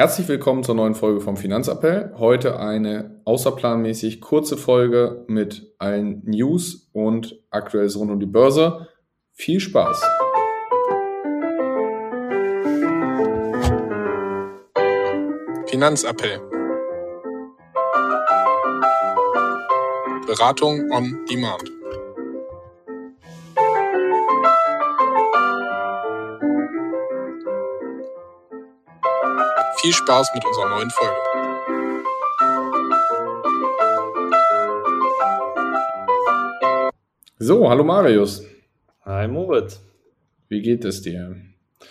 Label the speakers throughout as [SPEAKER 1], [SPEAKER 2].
[SPEAKER 1] Herzlich willkommen zur neuen Folge vom Finanzappell. Heute eine außerplanmäßig kurze Folge mit allen News und Aktuelles rund um die Börse. Viel Spaß!
[SPEAKER 2] Finanzappell. Beratung on Demand. Viel Spaß mit unserer neuen Folge.
[SPEAKER 1] So, hallo Marius.
[SPEAKER 3] Hi Moritz.
[SPEAKER 1] Wie geht es dir?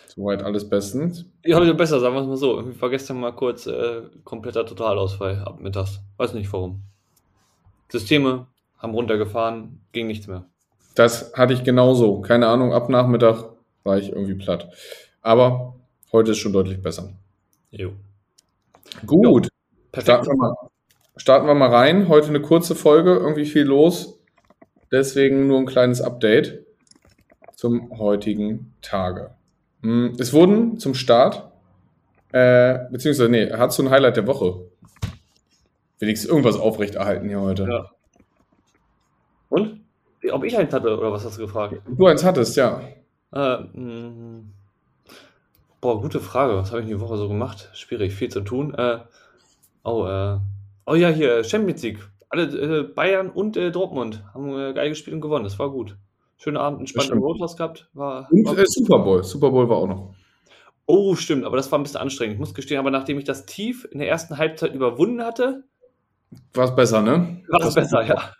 [SPEAKER 1] Soweit alles bestens?
[SPEAKER 3] Ja, heute besser, sagen wir es mal so. Ich war gestern mal kurz äh, kompletter Totalausfall ab mittags. Weiß nicht warum. Systeme haben runtergefahren, ging nichts mehr.
[SPEAKER 1] Das hatte ich genauso. Keine Ahnung, ab Nachmittag war ich irgendwie platt. Aber heute ist schon deutlich besser.
[SPEAKER 3] Jo.
[SPEAKER 1] Gut.
[SPEAKER 3] Jo.
[SPEAKER 1] Starten wir, mal, starten wir mal rein. Heute eine kurze Folge, irgendwie viel los. Deswegen nur ein kleines Update zum heutigen Tage. Hm, Es wurden zum Start, äh, beziehungsweise, nee, hast du ein Highlight der Woche? Wenigstens irgendwas aufrechterhalten hier heute.
[SPEAKER 3] Ja. Und? Ob ich eins hatte oder was hast du gefragt?
[SPEAKER 1] Du eins hattest, ja.
[SPEAKER 3] Äh, mh, boah, gute Frage. Was habe ich in die Woche so gemacht? Schwierig, viel zu tun. Äh, oh, äh, oh ja, hier, Champions League. Alle äh, Bayern und äh, Dortmund haben äh, geil gespielt und gewonnen. Das war gut. Schöner Abend, entspannt im
[SPEAKER 1] stimmt.
[SPEAKER 3] Rothaus gehabt. War,
[SPEAKER 1] Und
[SPEAKER 3] war
[SPEAKER 1] äh, Super Bowl. Super Bowl war auch noch.
[SPEAKER 3] Oh, stimmt, aber das war ein bisschen anstrengend. Ich muss gestehen, aber nachdem ich das tief in der ersten Halbzeit überwunden hatte,
[SPEAKER 1] War es besser, ne?
[SPEAKER 3] war es besser, ja.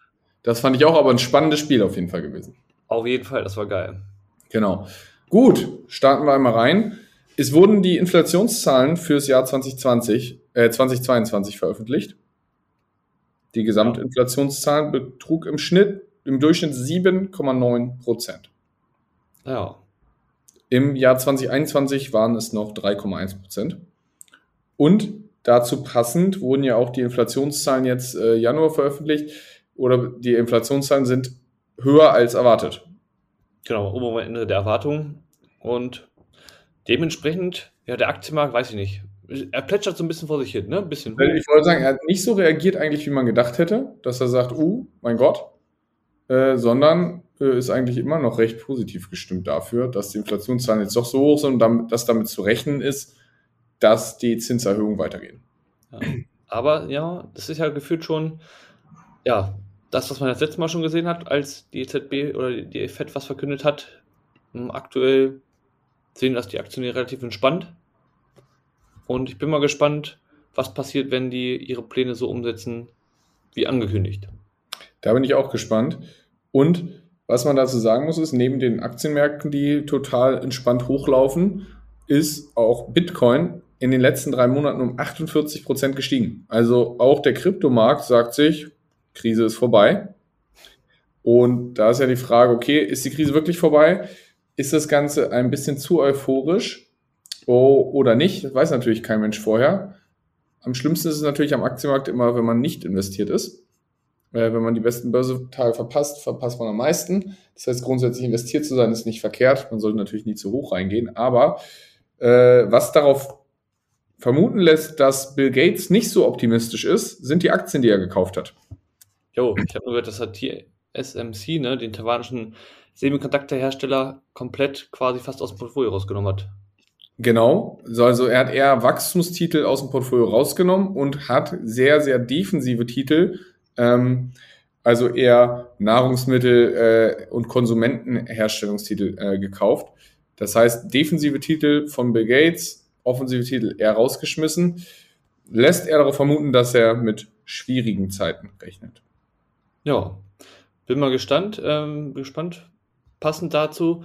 [SPEAKER 1] Das fand ich auch, aber ein spannendes Spiel auf jeden Fall gewesen.
[SPEAKER 3] Auf jeden Fall, das war geil.
[SPEAKER 1] Genau. Gut, starten wir einmal rein. Es wurden die Inflationszahlen fürs Jahr 2020, äh, 2022 veröffentlicht. Die Gesamtinflationszahl betrug im Schnitt, im Durchschnitt 7,9 Prozent.
[SPEAKER 3] Ja,
[SPEAKER 1] Im Jahr 2021 waren es noch 3,1 Prozent. Und dazu passend wurden ja auch die Inflationszahlen jetzt äh, Januar veröffentlicht oder die Inflationszahlen sind höher als erwartet.
[SPEAKER 3] genau, oben am Ende der Erwartungen. Und dementsprechend, ja, der Aktienmarkt, weiß ich nicht. Er plätschert so ein bisschen vor sich hin, ne? Ein bisschen hoch.
[SPEAKER 1] Ich wollte sagen, er hat nicht so reagiert eigentlich, wie man gedacht hätte, dass er sagt, uh, mein Gott, äh, sondern äh, ist eigentlich immer noch recht positiv gestimmt dafür, dass die Inflationszahlen jetzt doch so hoch sind und damit, dass damit zu rechnen ist, dass die Zinserhöhungen weitergehen.
[SPEAKER 3] Ja. Aber ja, das ist ja gefühlt schon, ja, das, was man das letzte Mal schon gesehen hat, als die EZB oder die- FED was verkündet hat. Aktuell sehen das die Aktionäre relativ entspannt. Und ich bin mal gespannt, was passiert, wenn die ihre Pläne so umsetzen, wie angekündigt.
[SPEAKER 1] Da bin ich auch gespannt. Und was man dazu sagen muss, ist, neben den Aktienmärkten, die total entspannt hochlaufen, ist auch Bitcoin in den letzten drei Monaten um 48 Prozent gestiegen. Also auch der Kryptomarkt sagt sich, Krise ist vorbei. Und da ist ja die Frage, okay, ist die Krise wirklich vorbei? Ist das Ganze ein bisschen zu euphorisch oh, oder nicht? Das weiß natürlich kein Mensch vorher. Am schlimmsten ist es natürlich am Aktienmarkt immer, wenn man nicht investiert ist. Äh, wenn man die besten Börsetage verpasst, verpasst man am meisten. Das heißt, grundsätzlich investiert zu sein ist nicht verkehrt. Man sollte natürlich nie zu hoch reingehen. Aber äh, was darauf vermuten lässt, dass Bill Gates nicht so optimistisch ist, sind die Aktien, die er gekauft hat.
[SPEAKER 3] Jo, ich habe nur gehört, dass er TSMC, ne, den taiwanischen Semiconductor-Hersteller, komplett quasi fast aus dem Portfolio rausgenommen hat.
[SPEAKER 1] Genau. So, Also er hat eher Wachstumstitel aus dem Portfolio rausgenommen und hat sehr, sehr defensive Titel, ähm, also eher Nahrungsmittel äh, und Konsumentenherstellungstitel äh, gekauft. Das heißt, defensive Titel von Bill Gates, offensive Titel eher rausgeschmissen, lässt er darauf vermuten, dass er mit schwierigen Zeiten rechnet.
[SPEAKER 3] Ja, bin mal gespannt. Ähm, gespannt. Passend dazu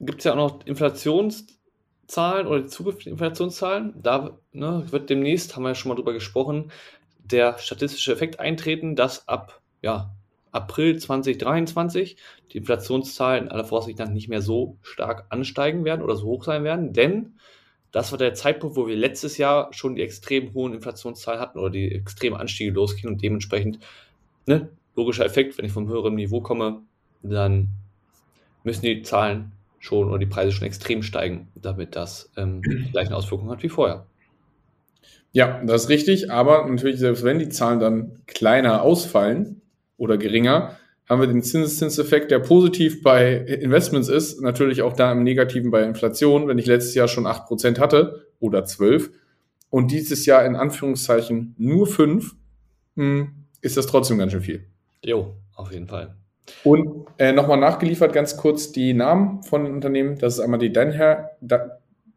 [SPEAKER 3] gibt es ja auch noch Inflationszahlen oder die zukünftigen Inflationszahlen. Da ne, wird demnächst, haben wir ja schon mal drüber gesprochen, der statistische Effekt eintreten, dass ab ja, April 2023 die Inflationszahlen aller Voraussicht nach nicht mehr so stark ansteigen werden oder so hoch sein werden, denn das war der Zeitpunkt, wo wir letztes Jahr schon die extrem hohen Inflationszahlen hatten oder die extremen Anstiege losgingen und dementsprechend, ne, logischer Effekt, wenn ich vom höheren Niveau komme, dann müssen die Zahlen schon oder die Preise schon extrem steigen, damit das ähm, die gleichen Auswirkungen hat wie vorher.
[SPEAKER 1] Ja, das ist richtig, aber natürlich, selbst wenn die Zahlen dann kleiner ausfallen oder geringer, haben wir den Zinseszinseffekt, der positiv bei Investments ist, natürlich auch da im Negativen bei Inflation. Wenn ich letztes Jahr schon 8% hatte oder 12 und dieses Jahr in Anführungszeichen nur 5, hm, ist das trotzdem ganz schön viel.
[SPEAKER 3] Jo, auf jeden Fall.
[SPEAKER 1] Und äh, nochmal nachgeliefert ganz kurz die Namen von den Unternehmen. Das ist einmal die Danaher,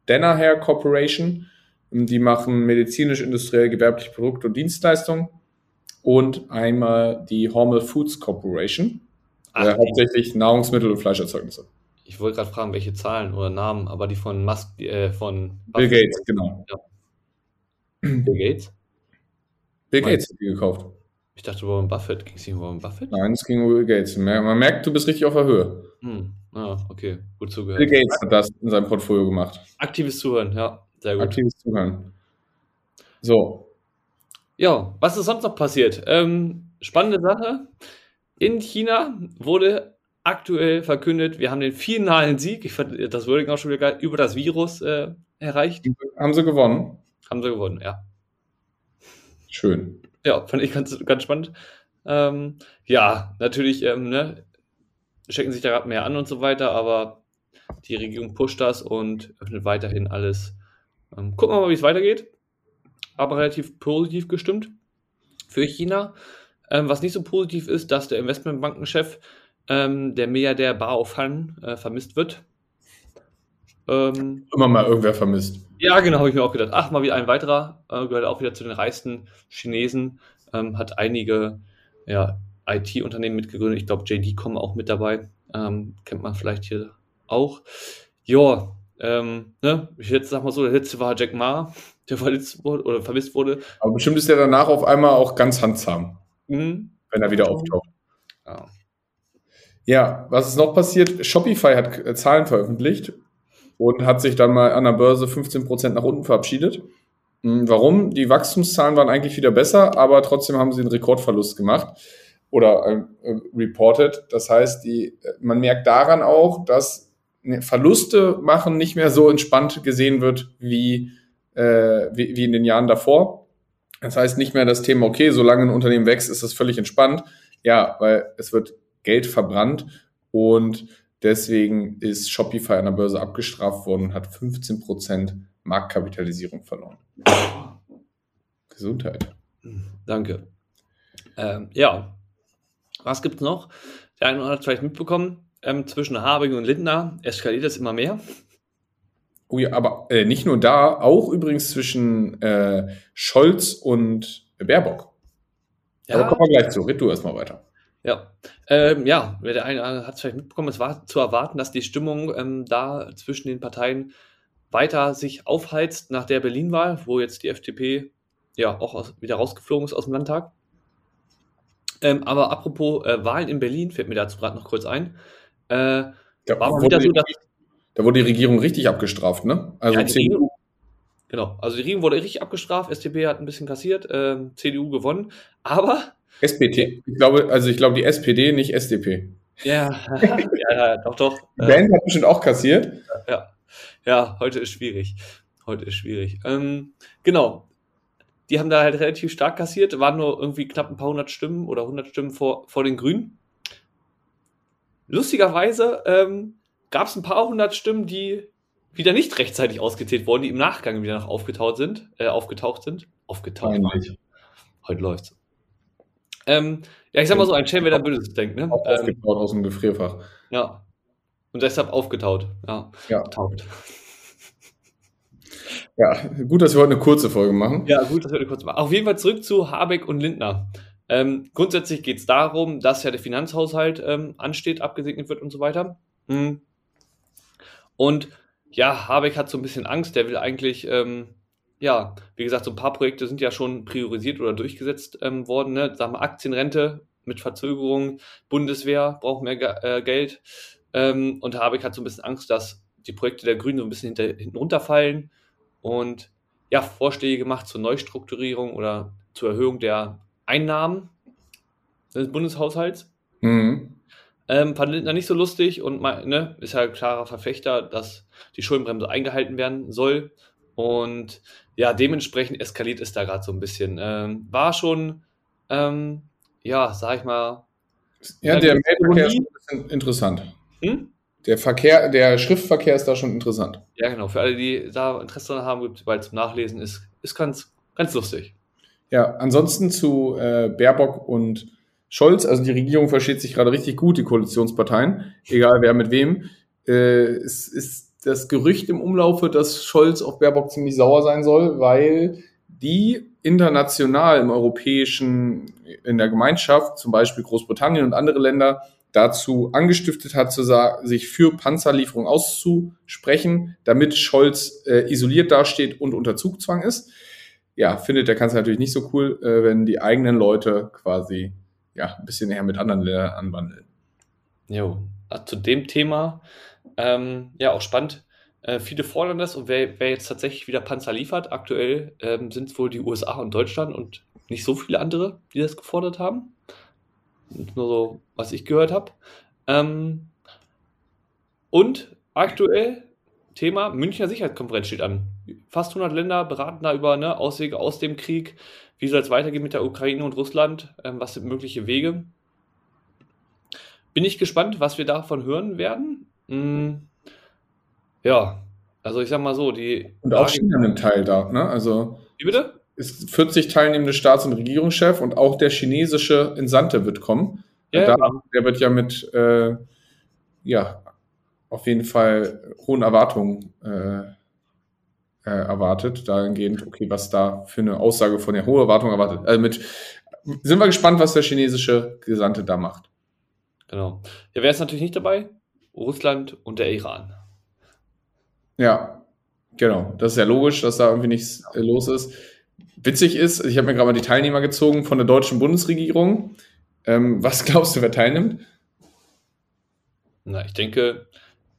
[SPEAKER 1] Danaher Corporation. Die machen medizinisch, industriell, gewerbliche Produkte und Dienstleistungen. Und einmal die Hormel Foods Corporation. Ach, äh, hauptsächlich Nahrungsmittel und Fleischerzeugnisse.
[SPEAKER 3] Ich wollte gerade fragen, welche Zahlen oder Namen, aber die von Musk, äh, von
[SPEAKER 1] Bill Gates, genau. Ja.
[SPEAKER 3] Bill Gates?
[SPEAKER 1] Bill Gates hat die gekauft.
[SPEAKER 3] Ich dachte, Warren Buffett. Ging es nicht um Warren Buffett?
[SPEAKER 1] Nein, es ging um Bill Gates. Man merkt, du bist richtig auf der Höhe.
[SPEAKER 3] Hm. Ah, okay. Gut zugehört.
[SPEAKER 1] Bill Gates hat das in seinem Portfolio gemacht.
[SPEAKER 3] Aktives Zuhören, ja. Sehr gut.
[SPEAKER 1] Aktives Zuhören. So.
[SPEAKER 3] Ja, was ist sonst noch passiert? Ähm, spannende Sache. In China wurde aktuell verkündet, wir haben den finalen Sieg, ich fand das Wording auch schon wieder geil, über das Virus äh, erreicht.
[SPEAKER 1] Haben sie gewonnen?
[SPEAKER 3] Haben sie gewonnen, ja.
[SPEAKER 1] Schön.
[SPEAKER 3] Ja, fand ich ganz, ganz spannend. Ähm, ja, natürlich, ähm, ne, stecken sich da gerade mehr an und so weiter, aber die Regierung pusht das und öffnet weiterhin alles. Ähm, gucken wir mal, wie es weitergeht. Aber relativ positiv gestimmt für China. Ähm, was nicht so positiv ist, dass der Investmentbankenchef, ähm, der Milliardär Bao Fan, äh, vermisst wird.
[SPEAKER 1] Ähm, Immer mal irgendwer vermisst.
[SPEAKER 3] Ja, genau, habe ich mir auch gedacht. Ach, mal wieder ein weiterer, äh, gehört auch wieder zu den reichsten Chinesen, ähm, hat einige ja, IT-Unternehmen mitgegründet. Ich glaube, JD.com auch mit dabei. Ähm, kennt man vielleicht hier auch. Ja, ähm, ne? ich jetzt sag mal so, der letzte war Jack Ma, der verletzt wurde oder vermisst wurde.
[SPEAKER 1] Aber bestimmt ist er danach auf einmal auch ganz handsam, mhm. wenn er wieder auftaucht. Ja. ja, was ist noch passiert? Shopify hat Zahlen veröffentlicht und hat sich dann mal an der Börse 15% nach unten verabschiedet. Hm, warum? Die Wachstumszahlen waren eigentlich wieder besser, aber trotzdem haben sie einen Rekordverlust gemacht oder äh, äh reported. Das heißt, die, äh, man merkt daran auch, dass ne, Verluste machen nicht mehr so entspannt gesehen wird wie, äh, wie, wie in den Jahren davor. Das heißt nicht mehr das Thema, okay, solange ein Unternehmen wächst, ist das völlig entspannt. Ja, weil es wird Geld verbrannt und Deswegen ist Shopify an der Börse abgestraft worden und hat 15% Marktkapitalisierung verloren. Gesundheit.
[SPEAKER 3] Danke. Ähm, ja, was gibt es noch? Der eine oder andere hat vielleicht mitbekommen, ähm, zwischen Habeck und Lindner eskaliert es immer mehr.
[SPEAKER 1] Oh ja, aber äh, nicht nur da, auch übrigens zwischen äh, Scholz und Baerbock. Ja. Aber kommen wir gleich zu. Red du erstmal weiter.
[SPEAKER 3] Ja, ähm, ja, der eine hat es vielleicht mitbekommen, es war zu erwarten, dass die Stimmung ähm, da zwischen den Parteien weiter sich aufheizt nach der Berlin-Wahl, wo jetzt die FDP ja auch aus, wieder rausgeflogen ist aus dem Landtag. Ähm, aber apropos äh, Wahlen in Berlin, fällt mir dazu gerade noch kurz ein. Äh,
[SPEAKER 1] ja, war wieder so, dass, da wurde die Regierung richtig abgestraft, ne?
[SPEAKER 3] Also ja, CDU. genau, also die Regierung wurde richtig abgestraft, SDP hat ein bisschen kassiert, äh, CDU gewonnen, aber
[SPEAKER 1] SPT. Ich glaube, also ich glaube die SPD, nicht SDP.
[SPEAKER 3] Ja, ja, ja doch, doch.
[SPEAKER 1] Die Band hat bestimmt auch kassiert.
[SPEAKER 3] Ja, ja heute ist schwierig. Heute ist schwierig. Ähm, genau. Die haben da halt relativ stark kassiert, waren nur irgendwie knapp ein paar hundert Stimmen oder hundert Stimmen vor, vor den Grünen. Lustigerweise ähm, gab es ein paar hundert Stimmen, die wieder nicht rechtzeitig ausgezählt wurden, die im Nachgang wieder noch aufgetaucht sind. Äh, aufgetaucht sind. Aufgetaucht. Heute läuft's. Ähm, ja, ich sag mal so, ein Schelm, wer da Böses denkt, ne?
[SPEAKER 1] Aufgetaut ähm, aus dem Gefrierfach.
[SPEAKER 3] Ja. Und deshalb aufgetaut. Ja.
[SPEAKER 1] Ja. Getaucht. Ja, gut, dass wir heute eine kurze Folge machen.
[SPEAKER 3] Ja, gut, dass wir eine kurze machen. Auf jeden Fall zurück zu Habeck und Lindner. Ähm, grundsätzlich geht es darum, dass ja der Finanzhaushalt ähm, ansteht, abgesegnet wird und so weiter. Mhm. Und ja, Habeck hat so ein bisschen Angst, der will eigentlich ähm, ja, wie gesagt, so ein paar Projekte sind ja schon priorisiert oder durchgesetzt ähm, worden. Ne? Sagen wir Aktienrente mit Verzögerung, Bundeswehr braucht mehr äh, Geld. Ähm, und Habeck hat so ein bisschen Angst, dass die Projekte der Grünen so ein bisschen hinter, hinten runterfallen. Und ja, Vorschläge gemacht zur Neustrukturierung oder zur Erhöhung der Einnahmen des Bundeshaushalts. Mhm. Ähm, fand Lindner nicht so lustig und ne, ist ja ein klarer Verfechter, dass die Schuldenbremse eingehalten werden soll Und ja, dementsprechend eskaliert es da gerade so ein bisschen. Ähm, war schon, ähm, ja, sag ich mal.
[SPEAKER 1] Ja, der Mailverkehr ist ein bisschen interessant. Hm? Der Verkehr, der Schriftverkehr ist da schon interessant.
[SPEAKER 3] Ja, genau. Für alle, die da Interesse daran haben, gibt es bald zum Nachlesen, ist, ist ganz, ganz lustig.
[SPEAKER 1] Ja, ansonsten zu äh, Baerbock und Scholz, also die Regierung versteht sich gerade richtig gut, die Koalitionsparteien, egal wer mit wem. Äh, es ist das Gerücht im Umlaufe, dass Scholz auf Baerbock ziemlich sauer sein soll, weil die international im europäischen, in der Gemeinschaft, zum Beispiel Großbritannien und andere Länder, dazu angestiftet hat, sich für Panzerlieferungen auszusprechen, damit Scholz äh, isoliert dasteht und unter Zugzwang ist. Ja, findet der Kanzler natürlich nicht so cool, äh, wenn die eigenen Leute quasi ja, ein bisschen eher mit anderen Ländern anwandeln.
[SPEAKER 3] Jo, äh, zu dem Thema, ähm, ja, auch spannend. Äh, viele fordern das und wer, wer, jetzt tatsächlich wieder Panzer liefert, aktuell ähm, sind es wohl die USA und Deutschland und nicht so viele andere, die das gefordert haben. Nur so, was ich gehört habe. Ähm, und aktuell Thema Münchner Sicherheitskonferenz steht an. Fast 100 Länder beraten da über ne, Auswege aus dem Krieg. Wie soll es weitergehen mit der Ukraine und Russland? Ähm, was sind mögliche Wege? Bin ich gespannt, was wir davon hören werden. Hm, ja, also ich sag mal so, die.
[SPEAKER 1] Und auch China nimmt teil da, ne? Also.
[SPEAKER 3] Wie bitte?
[SPEAKER 1] Ist 40 teilnehmende Staats- und Regierungschef und auch der chinesische Entsandte wird kommen. Ja, da. Der wird ja mit, äh, ja, auf jeden Fall hohen Erwartungen äh, äh, erwartet, dahingehend, okay, was da für eine Aussage von der hohen Erwartung erwartet. Also mit, sind wir gespannt, was der chinesische Gesandte da macht.
[SPEAKER 3] Genau. Ja, wer ist natürlich nicht dabei? Russland und der Iran.
[SPEAKER 1] Ja, genau. Das ist ja logisch, dass da irgendwie nichts äh, los ist. Witzig ist, ich habe mir gerade mal die Teilnehmer gezogen von der deutschen Bundesregierung. Ähm, was glaubst du, wer teilnimmt?
[SPEAKER 3] Na, ich denke,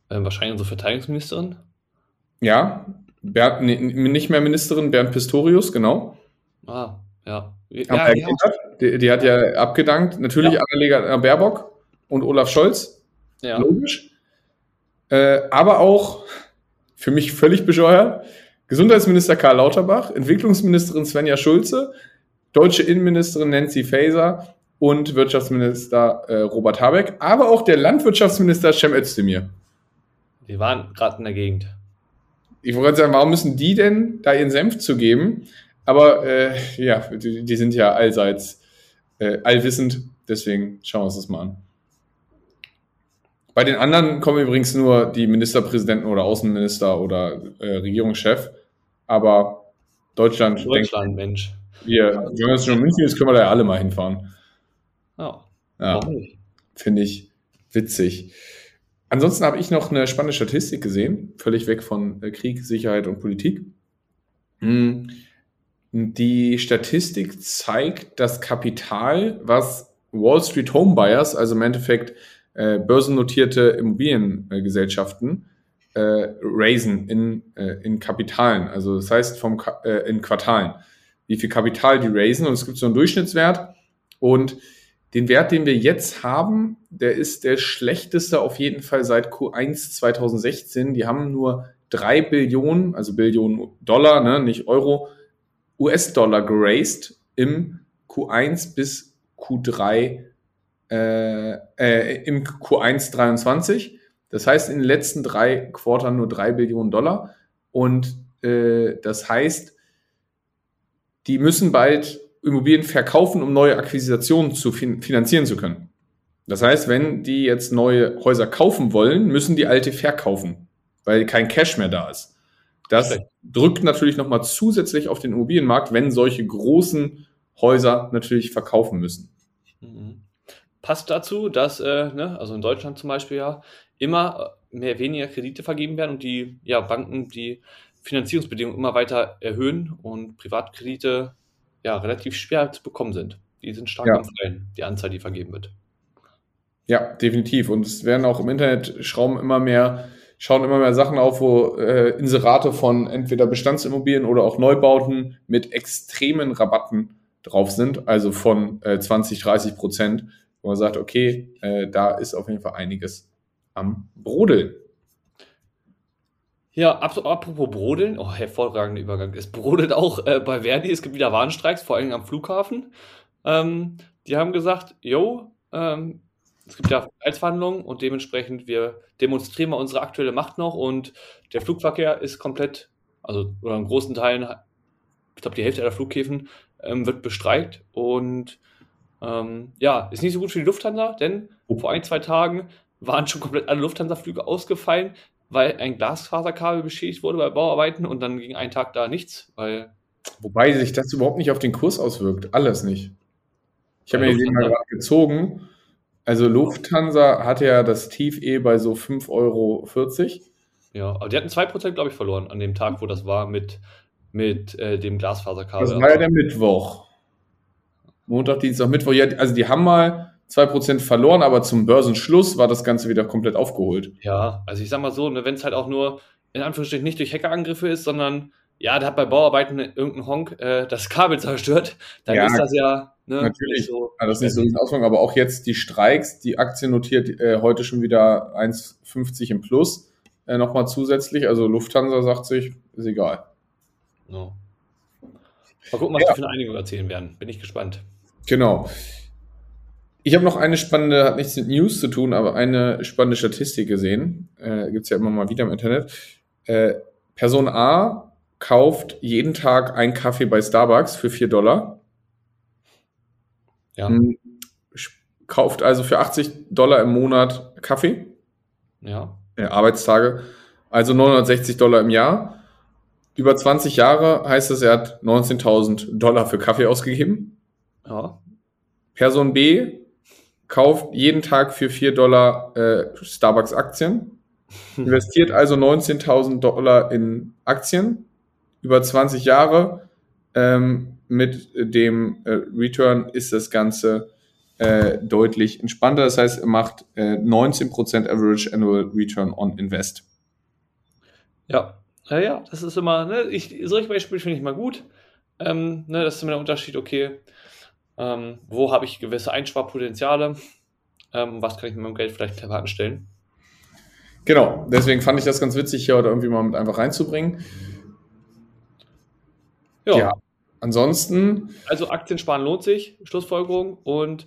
[SPEAKER 3] äh, wahrscheinlich unsere Verteidigungsministerin.
[SPEAKER 1] Ja, Bernd, nee, nicht mehr Ministerin, Bernd Pistorius, genau.
[SPEAKER 3] Ah, ja.
[SPEAKER 1] ja, ja. Die, die, hat ja abgedankt. Natürlich ja. Annalena Baerbock und Olaf Scholz.
[SPEAKER 3] Ja.
[SPEAKER 1] Logisch. Äh, aber auch für mich völlig bescheuert. Gesundheitsminister Karl Lauterbach, Entwicklungsministerin Svenja Schulze, deutsche Innenministerin Nancy Faeser und Wirtschaftsminister äh, Robert Habeck, aber auch der Landwirtschaftsminister Cem Özdemir.
[SPEAKER 3] Die waren gerade in der Gegend
[SPEAKER 1] ich wollte sagen, warum müssen die denn da ihren Senf zu geben? Aber äh, ja, die, die, sind ja allseits äh, allwissend, deswegen schauen wir uns das mal an. Bei den anderen kommen übrigens nur die Ministerpräsidenten oder Außenminister oder äh, Regierungschef, aber Deutschland,
[SPEAKER 3] Deutschland denkt, Mensch.
[SPEAKER 1] Wir, wenn es schon in München ist, können wir da ja alle mal hinfahren.
[SPEAKER 3] Oh, ja,
[SPEAKER 1] finde ich witzig. Ansonsten habe ich noch eine spannende Statistik gesehen, völlig weg von äh, Krieg, Sicherheit und Politik. Hm. Die Statistik zeigt das Kapital, was Wall Street Home Buyers, also im Endeffekt äh, börsennotierte Immobiliengesellschaften, äh, raisen in, äh, in Kapitalen. Also das heißt vom, äh, in Quartalen. Wie viel Kapital die raisen und es gibt so einen Durchschnittswert und den Wert, den wir jetzt haben, der ist der schlechteste auf jeden Fall seit Q1 2016. Die haben nur drei Billionen, also Billionen Dollar, ne, nicht Euro, US-Dollar geraced im Q1 bis Q3, äh, äh, im Q1 23. Das heißt, in den letzten drei Quartern nur drei Billionen Dollar. Und äh, das heißt, die müssen bald Immobilien verkaufen, um neue Akquisitionen zu fin finanzieren zu können. Das heißt, wenn die jetzt neue Häuser kaufen wollen, müssen die alte verkaufen, weil kein Cash mehr da ist. Das okay. drückt natürlich nochmal zusätzlich auf den Immobilienmarkt, wenn solche großen Häuser natürlich verkaufen müssen.
[SPEAKER 3] Mhm. Passt dazu, dass, äh, ne, also in Deutschland zum Beispiel ja, immer mehr weniger Kredite vergeben werden und die ja, Banken die Finanzierungsbedingungen immer weiter erhöhen und Privatkredite ja, relativ schwer zu bekommen sind. Die sind stark ja. am Fallen, die Anzahl, die vergeben wird.
[SPEAKER 1] Ja, definitiv. Und es werden auch im Internet schrauben immer mehr, schauen immer mehr Sachen auf, wo äh, Inserate von entweder Bestandsimmobilien oder auch Neubauten mit extremen Rabatten drauf sind, also von äh, 20, 30 Prozent, wo man sagt, okay, äh, da ist auf jeden Fall einiges am Brodeln.
[SPEAKER 3] Ja, apropos Brodeln, oh, hervorragender Übergang. Es brodelt auch äh, bei Verdi, es gibt wieder Warnstreiks, vor allem am Flughafen. Ähm, die haben gesagt, yo, ähm, es gibt ja Preisverhandlungen und dementsprechend wir demonstrieren mal unsere aktuelle Macht noch und der Flugverkehr ist komplett, also oder in großen Teilen, ich glaube die Hälfte der Flughäfen ähm, wird bestreikt und ähm, ja, ist nicht so gut für die Lufthansa, denn vor ein, zwei Tagen waren schon komplett alle Lufthansa-Flüge ausgefallen, weil ein Glasfaserkabel beschädigt wurde bei Bauarbeiten und dann ging ein Tag da nichts, weil.
[SPEAKER 1] Wobei sich das überhaupt nicht auf den Kurs auswirkt. Alles nicht. Ich habe mir den mal gerade gezogen. Also Lufthansa hatte ja das Tief eh bei so 5,40 Euro.
[SPEAKER 3] Ja, aber die hatten 2%, glaube ich, verloren an dem Tag, wo das war mit, mit äh, dem Glasfaserkabel.
[SPEAKER 1] Das war ja der Mittwoch. Montag, Dienstag, Mittwoch. Ja, also die haben mal 2% verloren, aber zum Börsenschluss war das Ganze wieder komplett aufgeholt.
[SPEAKER 3] Ja, also ich sag mal so, ne, wenn es halt auch nur in Anführungsstrichen nicht durch Hackerangriffe ist, sondern ja, der hat bei Bauarbeiten irgendein Honk äh, das Kabel zerstört, dann ja, ist das ja
[SPEAKER 1] ne, natürlich. So, ja, das ist nicht so Auswirkung, aber auch jetzt die Streiks, die Aktie notiert äh, heute schon wieder 1,50 im Plus äh, nochmal zusätzlich. Also Lufthansa sagt sich, ist egal.
[SPEAKER 3] No. Mal gucken, was ja. die für eine Einigung erzählen werden. Bin ich gespannt.
[SPEAKER 1] Genau. Ich habe noch eine spannende, hat nichts mit News zu tun, aber eine spannende Statistik gesehen. Äh, Gibt es ja immer mal wieder im Internet. Äh, Person A kauft jeden Tag einen Kaffee bei Starbucks für 4 Dollar. Ja. Hm, kauft also für 80 Dollar im Monat Kaffee.
[SPEAKER 3] Ja.
[SPEAKER 1] Äh, Arbeitstage. Also 960 Dollar im Jahr. Über 20 Jahre heißt es, er hat 19.000 Dollar für Kaffee ausgegeben.
[SPEAKER 3] Ja.
[SPEAKER 1] Person B kauft jeden Tag für 4 Dollar äh, Starbucks-Aktien, investiert also 19.000 Dollar in Aktien über 20 Jahre. Ähm, mit dem äh, Return ist das Ganze äh, deutlich entspannter. Das heißt, er macht äh, 19% Average Annual Return on Invest.
[SPEAKER 3] Ja, ja, ja das ist immer, ne, ich, solche Beispiele finde ich mal gut. Ähm, ne, das ist immer der Unterschied, okay, ähm, wo habe ich gewisse Einsparpotenziale? Ähm, was kann ich mit meinem Geld vielleicht clever anstellen?
[SPEAKER 1] Genau, deswegen fand ich das ganz witzig, hier heute irgendwie mal mit einfach reinzubringen. Ja. ja. Ansonsten.
[SPEAKER 3] Also Aktien sparen lohnt sich, Schlussfolgerung. Und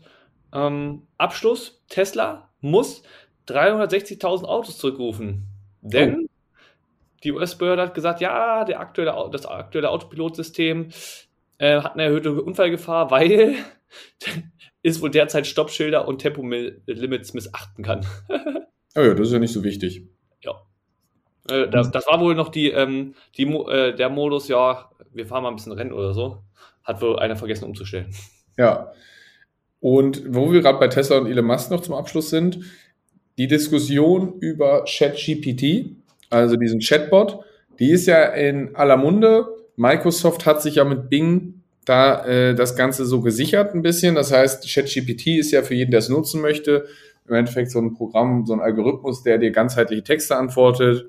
[SPEAKER 3] ähm, Abschluss: Tesla muss 360.000 Autos zurückrufen. Denn oh. die US-Behörde hat gesagt, ja, der aktuelle, das aktuelle Autopilotsystem äh, hat eine erhöhte Unfallgefahr, weil es wohl derzeit Stoppschilder und Tempolimits missachten kann.
[SPEAKER 1] oh ja, das ist ja nicht so wichtig.
[SPEAKER 3] Ja. Äh, das, das, war wohl noch die, ähm, die, äh, der Modus, ja, wir fahren mal ein bisschen Rennen oder so. Hat wohl einer vergessen umzustellen.
[SPEAKER 1] Ja. Und wo wir gerade bei Tesla und Elon Musk noch zum Abschluss sind, die Diskussion über ChatGPT, also diesen Chatbot, die ist ja in aller Munde. Microsoft hat sich ja mit Bing da äh, das Ganze so gesichert ein bisschen. Das heißt, ChatGPT ist ja für jeden, der es nutzen möchte, im Endeffekt so ein Programm, so ein Algorithmus, der dir ganzheitliche Texte antwortet.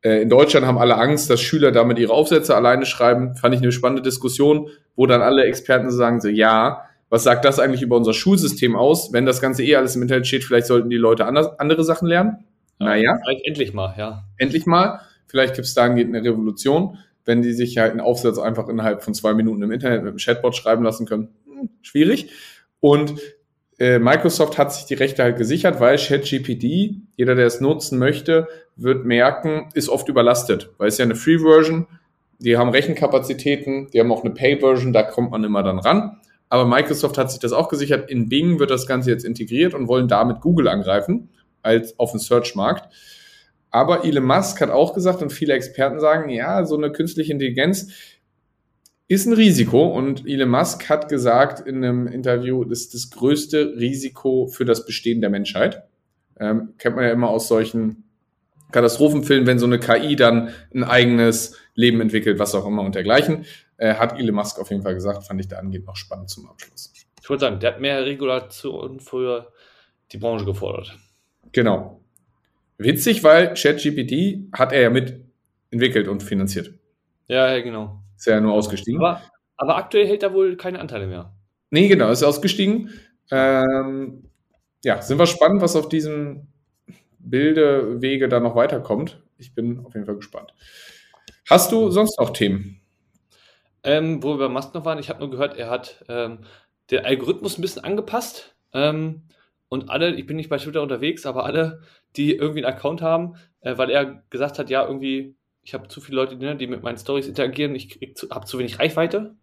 [SPEAKER 1] Äh, in Deutschland haben alle Angst, dass Schüler damit ihre Aufsätze alleine schreiben. Fand ich eine spannende Diskussion, wo dann alle Experten sagen so, ja, was sagt das eigentlich über unser Schulsystem aus? Wenn das Ganze eh alles im Internet steht, vielleicht sollten die Leute anders, andere Sachen lernen.
[SPEAKER 3] Ja, naja. Vielleicht endlich mal, ja.
[SPEAKER 1] Endlich mal. Vielleicht gibt es da eine Revolution wenn die sich halt einen Aufsatz einfach innerhalb von zwei Minuten im Internet mit einem Chatbot schreiben lassen können. Hm, schwierig. Und äh, Microsoft hat sich die Rechte halt gesichert, weil ChatGPT, jeder, der es nutzen möchte, wird merken, ist oft überlastet, weil es ja eine Free-Version, die haben Rechenkapazitäten, die haben auch eine Pay-Version, da kommt man immer dann ran. Aber Microsoft hat sich das auch gesichert. In Bing wird das Ganze jetzt integriert und wollen damit Google angreifen als auf den Search-Markt. Aber Elon Musk hat auch gesagt und viele Experten sagen, ja, so eine künstliche Intelligenz ist ein Risiko und Elon Musk hat gesagt in einem Interview, das ist das größte Risiko für das Bestehen der Menschheit. Ähm, kennt man ja immer aus solchen Katastrophenfilmen, wenn so eine KI dann ein eigenes Leben entwickelt, was auch immer und dergleichen. Äh, hat Elon Musk auf jeden Fall gesagt, fand ich da angehend noch spannend zum Abschluss.
[SPEAKER 3] Ich würde sagen, der hat mehr Regulation für die Branche gefordert.
[SPEAKER 1] Genau. Witzig, weil ChatGPT hat er ja mit entwickelt und finanziert.
[SPEAKER 3] Ja, ja, genau.
[SPEAKER 1] Ist ja nur ausgestiegen.
[SPEAKER 3] Aber, aber aktuell hält er wohl keine Anteile mehr.
[SPEAKER 1] Nee, genau, ist ausgestiegen. Ähm, ja, sind wir spannend, was auf diesem Bildewege da noch weiterkommt. Ich bin auf jeden Fall gespannt. Hast du sonst noch Themen?
[SPEAKER 3] Ähm, wo wir bei Musk noch waren, ich habe nur gehört, er hat ähm, den Algorithmus ein bisschen angepasst. Ähm, und alle, ich bin nicht bei Twitter unterwegs, aber alle, die irgendwie einen Account haben, äh, weil er gesagt hat, ja, irgendwie, ich habe zu viele Leute, ne, die mit meinen Stories interagieren, ich habe zu wenig Reichweite.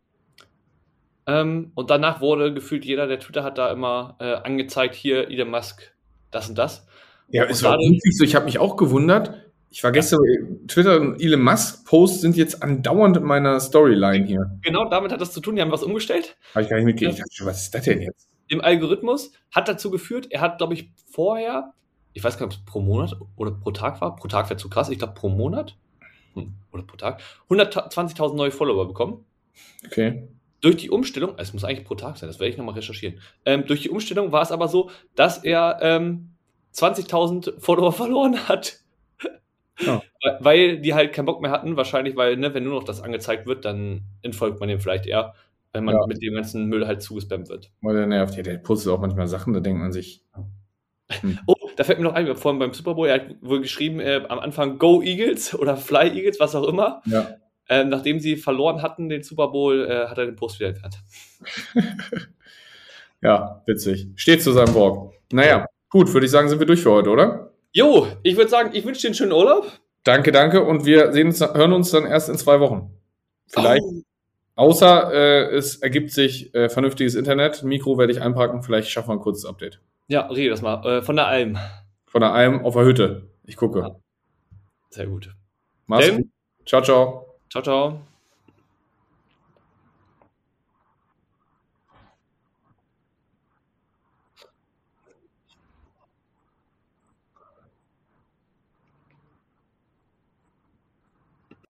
[SPEAKER 3] Ähm, und danach wurde gefühlt jeder, der Twitter hat, da immer äh, angezeigt, hier Elon Musk, das und das.
[SPEAKER 1] Ja,
[SPEAKER 3] Und
[SPEAKER 1] es war wirklich so, ich habe mich auch gewundert. Ich war gestern, Twitter und Elon Musk Posts sind jetzt andauernd in meiner Storyline hier.
[SPEAKER 3] Genau damit hat das zu tun, die haben was umgestellt.
[SPEAKER 1] Habe ich gar nicht mitgekriegt. Ich dachte schon, was ist das denn jetzt?
[SPEAKER 3] Im Algorithmus hat dazu geführt, er hat, glaube ich, vorher, ich weiß gar nicht, ob es pro Monat oder pro Tag war. Pro Tag wäre zu krass, ich glaube pro Monat hm, oder pro Tag 120.000 neue Follower bekommen.
[SPEAKER 1] Okay.
[SPEAKER 3] Durch die Umstellung, es muss eigentlich pro Tag sein, das werde ich nochmal recherchieren. Ähm, durch die Umstellung war es aber so, dass er ähm, 20.000 Follower verloren hat.
[SPEAKER 1] Ja.
[SPEAKER 3] Weil- die halt keinen Bock mehr hatten, wahrscheinlich, weil, ne, wenn nur noch das angezeigt wird, dann entfolgt man dem vielleicht eher, wenn man
[SPEAKER 1] Ja.
[SPEAKER 3] mit dem ganzen Müll halt zugespammt wird.
[SPEAKER 1] Weil der nervt. Ja, der postet auch manchmal Sachen, da denkt man sich.
[SPEAKER 3] Oh, da fällt mir noch ein, wir haben vorhin beim Super Bowl, er hat wohl geschrieben, äh, am Anfang Go Eagles oder Fly Eagles, was auch immer.
[SPEAKER 1] Ja.
[SPEAKER 3] Ähm, nachdem sie verloren hatten, den Super Bowl, äh, hat er den Post wieder entfernt.
[SPEAKER 1] Ja, witzig. Steht zu seinem Wort. Naja, gut, würde ich sagen, sind wir durch für heute, oder?
[SPEAKER 3] Jo, ich würde sagen, ich wünsche dir einen schönen Urlaub.
[SPEAKER 1] Danke, danke. Und wir sehen uns, hören uns dann erst in zwei Wochen. Vielleicht.
[SPEAKER 3] Oh,
[SPEAKER 1] Außer äh, es ergibt sich äh, vernünftiges Internet. Mikro werde ich einpacken. Vielleicht schaffen wir ein kurzes Update.
[SPEAKER 3] Ja, rede das mal. Äh, von der Alm.
[SPEAKER 1] Von der Alm auf der Hütte. Ich gucke.
[SPEAKER 3] Sehr gut.
[SPEAKER 1] Mach's gut. Ciao, ciao.
[SPEAKER 3] Ciao, ciao.